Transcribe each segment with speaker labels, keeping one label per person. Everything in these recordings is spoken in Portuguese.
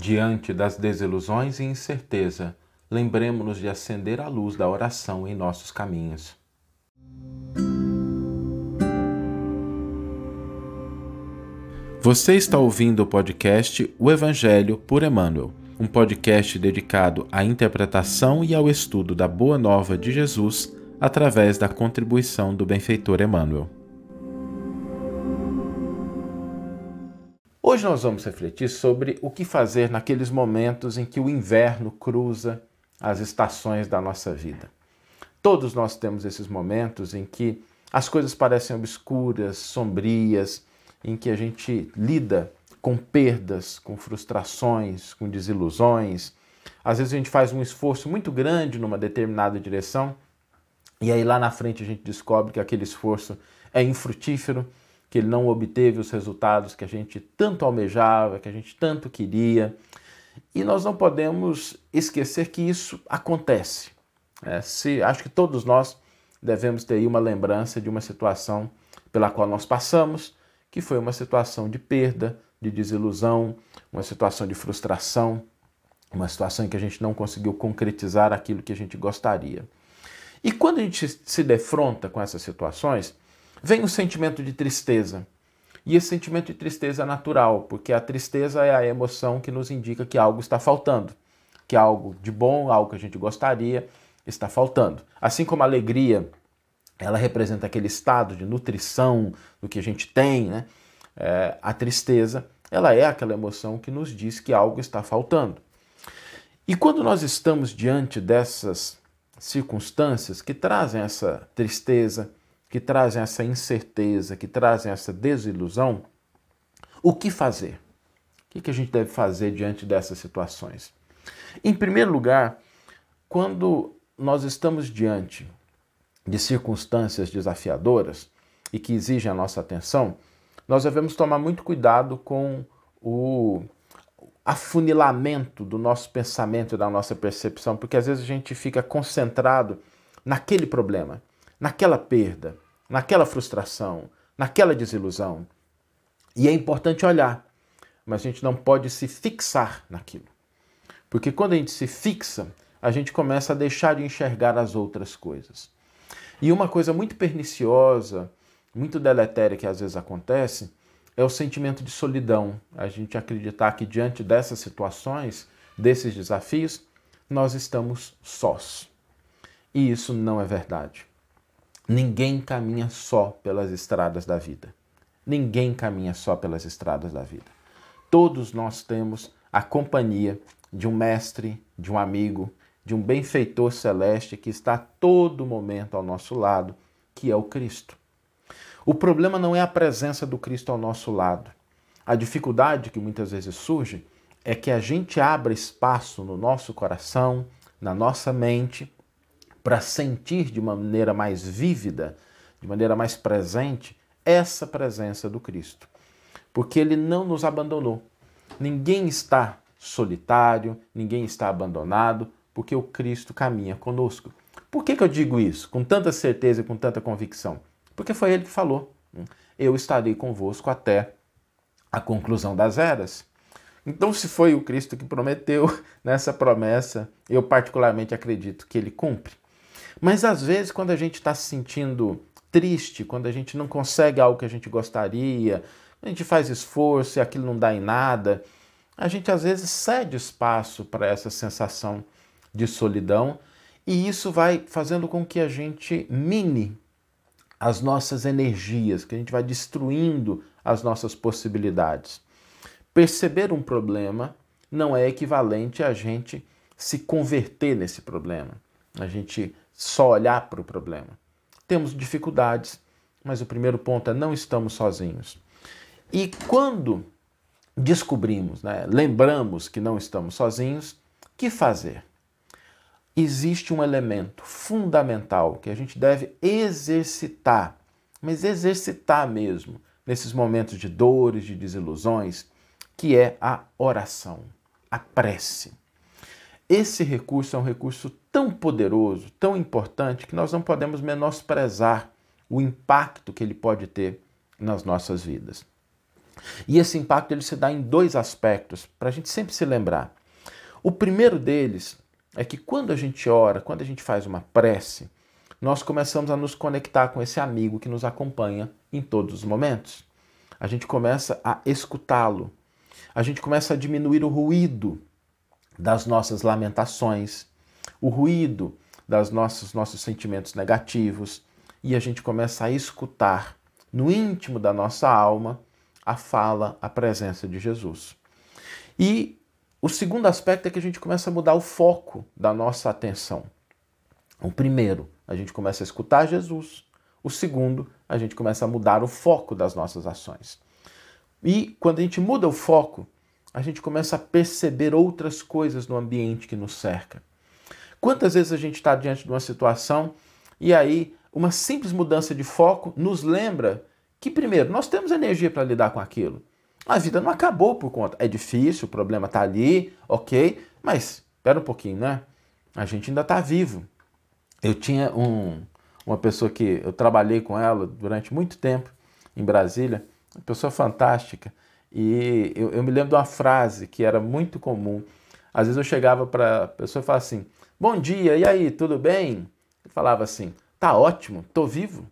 Speaker 1: Diante das desilusões e incerteza, lembremos-nos de acender a luz da oração em nossos caminhos. Você está ouvindo o podcast O Evangelho por Emmanuel, um podcast dedicado à interpretação e ao estudo da Boa Nova de Jesus através da contribuição do benfeitor Emmanuel. Hoje nós vamos refletir sobre o que fazer naqueles momentos em que o inverno cruza as estações da nossa vida. Todos nós temos esses momentos em que as coisas parecem obscuras, sombrias, em que a gente lida com perdas, com frustrações, com desilusões. Às vezes a gente faz um esforço muito grande numa determinada direção e aí lá na frente a gente descobre que aquele esforço é infrutífero que ele não obteve os resultados que a gente tanto almejava, que a gente tanto queria. E nós não podemos esquecer que isso acontece. É, se, acho que todos nós devemos ter aí uma lembrança de uma situação pela qual nós passamos, que foi uma situação de perda, de desilusão, uma situação de frustração, uma situação em que a gente não conseguiu concretizar aquilo que a gente gostaria. E quando a gente se defronta com essas situações, Vem o sentimento de tristeza. E esse sentimento de tristeza é natural, porque a tristeza é a emoção que nos indica que algo está faltando, que algo de bom, algo que a gente gostaria, está faltando. Assim como a alegria, ela representa aquele estado de nutrição do que a gente tem, né? É, a tristeza, ela é aquela emoção que nos diz que algo está faltando. E quando nós estamos diante dessas circunstâncias que trazem essa tristeza, que trazem essa incerteza, que trazem essa desilusão, o que fazer? O que a gente deve fazer diante dessas situações? Em primeiro lugar, quando nós estamos diante de circunstâncias desafiadoras e que exigem a nossa atenção, nós devemos tomar muito cuidado com o afunilamento do nosso pensamento e da nossa percepção, porque às vezes a gente fica concentrado naquele problema naquela perda, naquela frustração, naquela desilusão. E é importante olhar, mas a gente não pode se fixar naquilo. Porque quando a gente se fixa, a gente começa a deixar de enxergar as outras coisas. E uma coisa muito perniciosa, muito deletéria que às vezes acontece, é o sentimento de solidão. A gente acreditar que diante dessas situações, desses desafios, nós estamos sós. E isso não é verdade. Ninguém caminha só pelas estradas da vida. Ninguém caminha só pelas estradas da vida. Todos nós temos a companhia de um mestre, de um amigo, de um benfeitor celeste que está a todo momento ao nosso lado, que é o Cristo. O problema não é a presença do Cristo ao nosso lado. A dificuldade que muitas vezes surge é que a gente abra espaço no nosso coração, na nossa mente, para sentir de maneira mais vívida, de maneira mais presente, essa presença do Cristo. Porque ele não nos abandonou. Ninguém está solitário, ninguém está abandonado, porque o Cristo caminha conosco. Por que, que eu digo isso com tanta certeza e com tanta convicção? Porque foi ele que falou: Eu estarei convosco até a conclusão das eras. Então, se foi o Cristo que prometeu nessa promessa, eu particularmente acredito que ele cumpre. Mas às vezes, quando a gente está se sentindo triste, quando a gente não consegue algo que a gente gostaria, a gente faz esforço e aquilo não dá em nada, a gente às vezes cede espaço para essa sensação de solidão e isso vai fazendo com que a gente mine as nossas energias, que a gente vai destruindo as nossas possibilidades. Perceber um problema não é equivalente a gente se converter nesse problema, a gente só olhar para o problema. Temos dificuldades, mas o primeiro ponto é não estamos sozinhos. E quando descobrimos, né, lembramos que não estamos sozinhos, que fazer? Existe um elemento fundamental que a gente deve exercitar, mas exercitar mesmo, nesses momentos de dores, de desilusões, que é a oração, a prece. Esse recurso é um recurso tão poderoso, tão importante, que nós não podemos menosprezar o impacto que ele pode ter nas nossas vidas. E esse impacto ele se dá em dois aspectos, para a gente sempre se lembrar. O primeiro deles é que quando a gente ora, quando a gente faz uma prece, nós começamos a nos conectar com esse amigo que nos acompanha em todos os momentos. A gente começa a escutá-lo. A gente começa a diminuir o ruído das nossas lamentações, o ruído das nossos nossos sentimentos negativos e a gente começa a escutar no íntimo da nossa alma a fala, a presença de Jesus. E o segundo aspecto é que a gente começa a mudar o foco da nossa atenção. O primeiro, a gente começa a escutar Jesus. O segundo, a gente começa a mudar o foco das nossas ações. E quando a gente muda o foco, a gente começa a perceber outras coisas no ambiente que nos cerca. Quantas vezes a gente está diante de uma situação e aí uma simples mudança de foco nos lembra que, primeiro, nós temos energia para lidar com aquilo. A vida não acabou por conta. É difícil, o problema está ali, ok, mas espera um pouquinho, né? A gente ainda está vivo. Eu tinha um, uma pessoa que eu trabalhei com ela durante muito tempo em Brasília, uma pessoa fantástica, e eu, eu me lembro de uma frase que era muito comum. Às vezes eu chegava para a pessoa e falava assim: Bom dia, e aí, tudo bem? Ele falava assim: Tá ótimo, tô vivo.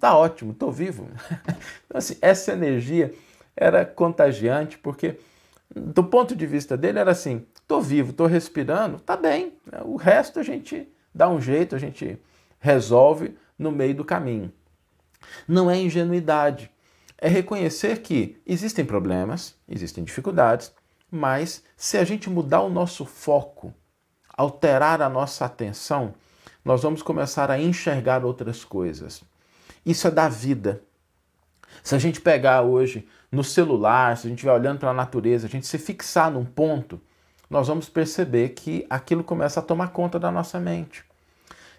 Speaker 1: Tá ótimo, tô vivo. então, assim, essa energia era contagiante, porque do ponto de vista dele era assim: tô vivo, tô respirando, tá bem. O resto a gente dá um jeito, a gente resolve no meio do caminho. Não é ingenuidade, é reconhecer que existem problemas, existem dificuldades, mas se a gente mudar o nosso foco, alterar a nossa atenção, nós vamos começar a enxergar outras coisas. Isso é da vida. Se a gente pegar hoje no celular, se a gente estiver olhando para a natureza, a gente se fixar num ponto, nós vamos perceber que aquilo começa a tomar conta da nossa mente.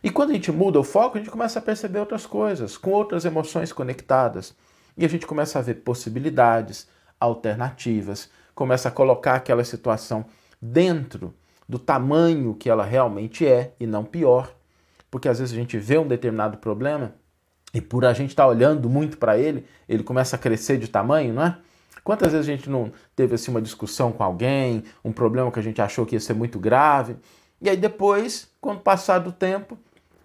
Speaker 1: E quando a gente muda o foco, a gente começa a perceber outras coisas, com outras emoções conectadas. E a gente começa a ver possibilidades, alternativas, começa a colocar aquela situação dentro do tamanho que ela realmente é e não pior. Porque às vezes a gente vê um determinado problema e por a gente estar tá olhando muito para ele, ele começa a crescer de tamanho, não é? Quantas vezes a gente não teve assim uma discussão com alguém, um problema que a gente achou que ia ser muito grave, e aí depois, quando passar do tempo,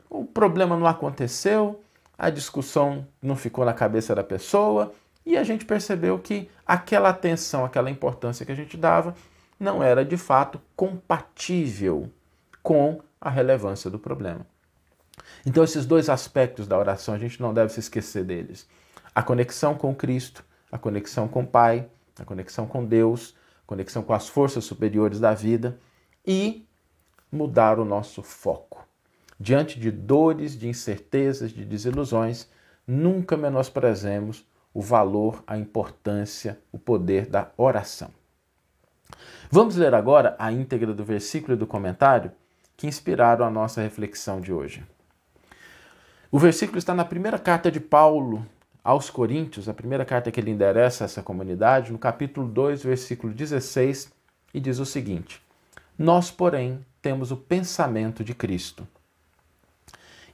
Speaker 1: o problema não aconteceu, a discussão não ficou na cabeça da pessoa, e a gente percebeu que aquela atenção, aquela importância que a gente dava, não era de fato compatível com a relevância do problema. Então, esses dois aspectos da oração, a gente não deve se esquecer deles: a conexão com Cristo a conexão com o Pai, a conexão com Deus, a conexão com as forças superiores da vida e mudar o nosso foco. Diante de dores, de incertezas, de desilusões, nunca menosprezemos o valor, a importância, o poder da oração. Vamos ler agora a íntegra do versículo e do comentário que inspiraram a nossa reflexão de hoje. O versículo está na primeira carta de Paulo aos Coríntios, a primeira carta que ele endereça a essa comunidade, no capítulo 2, versículo 16, e diz o seguinte: Nós, porém, temos o pensamento de Cristo.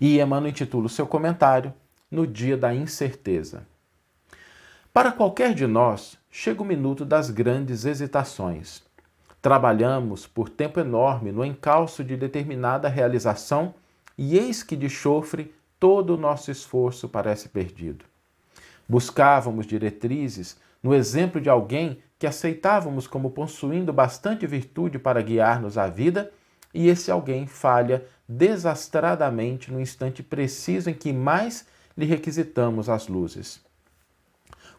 Speaker 1: E Emmanuel intitula o seu comentário No Dia da Incerteza. Para qualquer de nós, chega o minuto das grandes hesitações. Trabalhamos por tempo enorme no encalço de determinada realização e eis que de chofre todo o nosso esforço parece perdido. Buscávamos diretrizes no exemplo de alguém que aceitávamos como possuindo bastante virtude para guiar-nos à vida, e esse alguém falha desastradamente no instante preciso em que mais lhe requisitamos as luzes.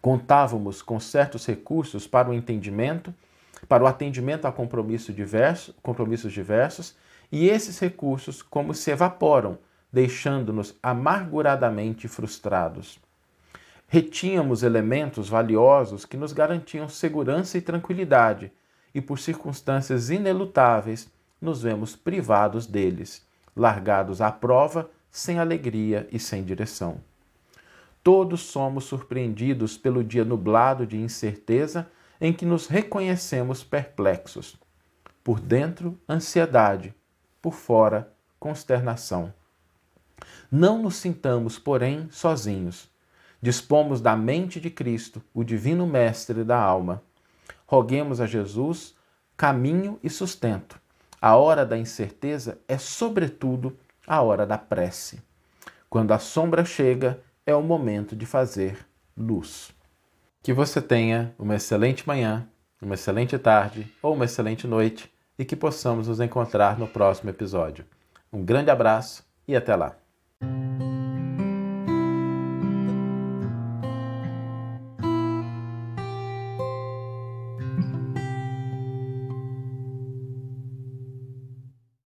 Speaker 1: Contávamos com certos recursos para o entendimento, para o atendimento a compromisso diverso, compromissos diversos, e esses recursos como se evaporam, deixando-nos amarguradamente frustrados retínhamos elementos valiosos que nos garantiam segurança e tranquilidade, e por circunstâncias inelutáveis nos vemos privados deles, largados à prova, sem alegria e sem direção. Todos somos surpreendidos pelo dia nublado de incerteza em que nos reconhecemos perplexos. Por dentro, ansiedade, por fora, consternação. Não nos sintamos, porém, sozinhos dispomos da mente de Cristo, o divino mestre da alma. Roguemos a Jesus caminho e sustento. A hora da incerteza é, sobretudo, a hora da prece. Quando a sombra chega, é o momento de fazer luz. Que você tenha uma excelente manhã, uma excelente tarde ou uma excelente noite e que possamos nos encontrar no próximo episódio. Um grande abraço e até lá!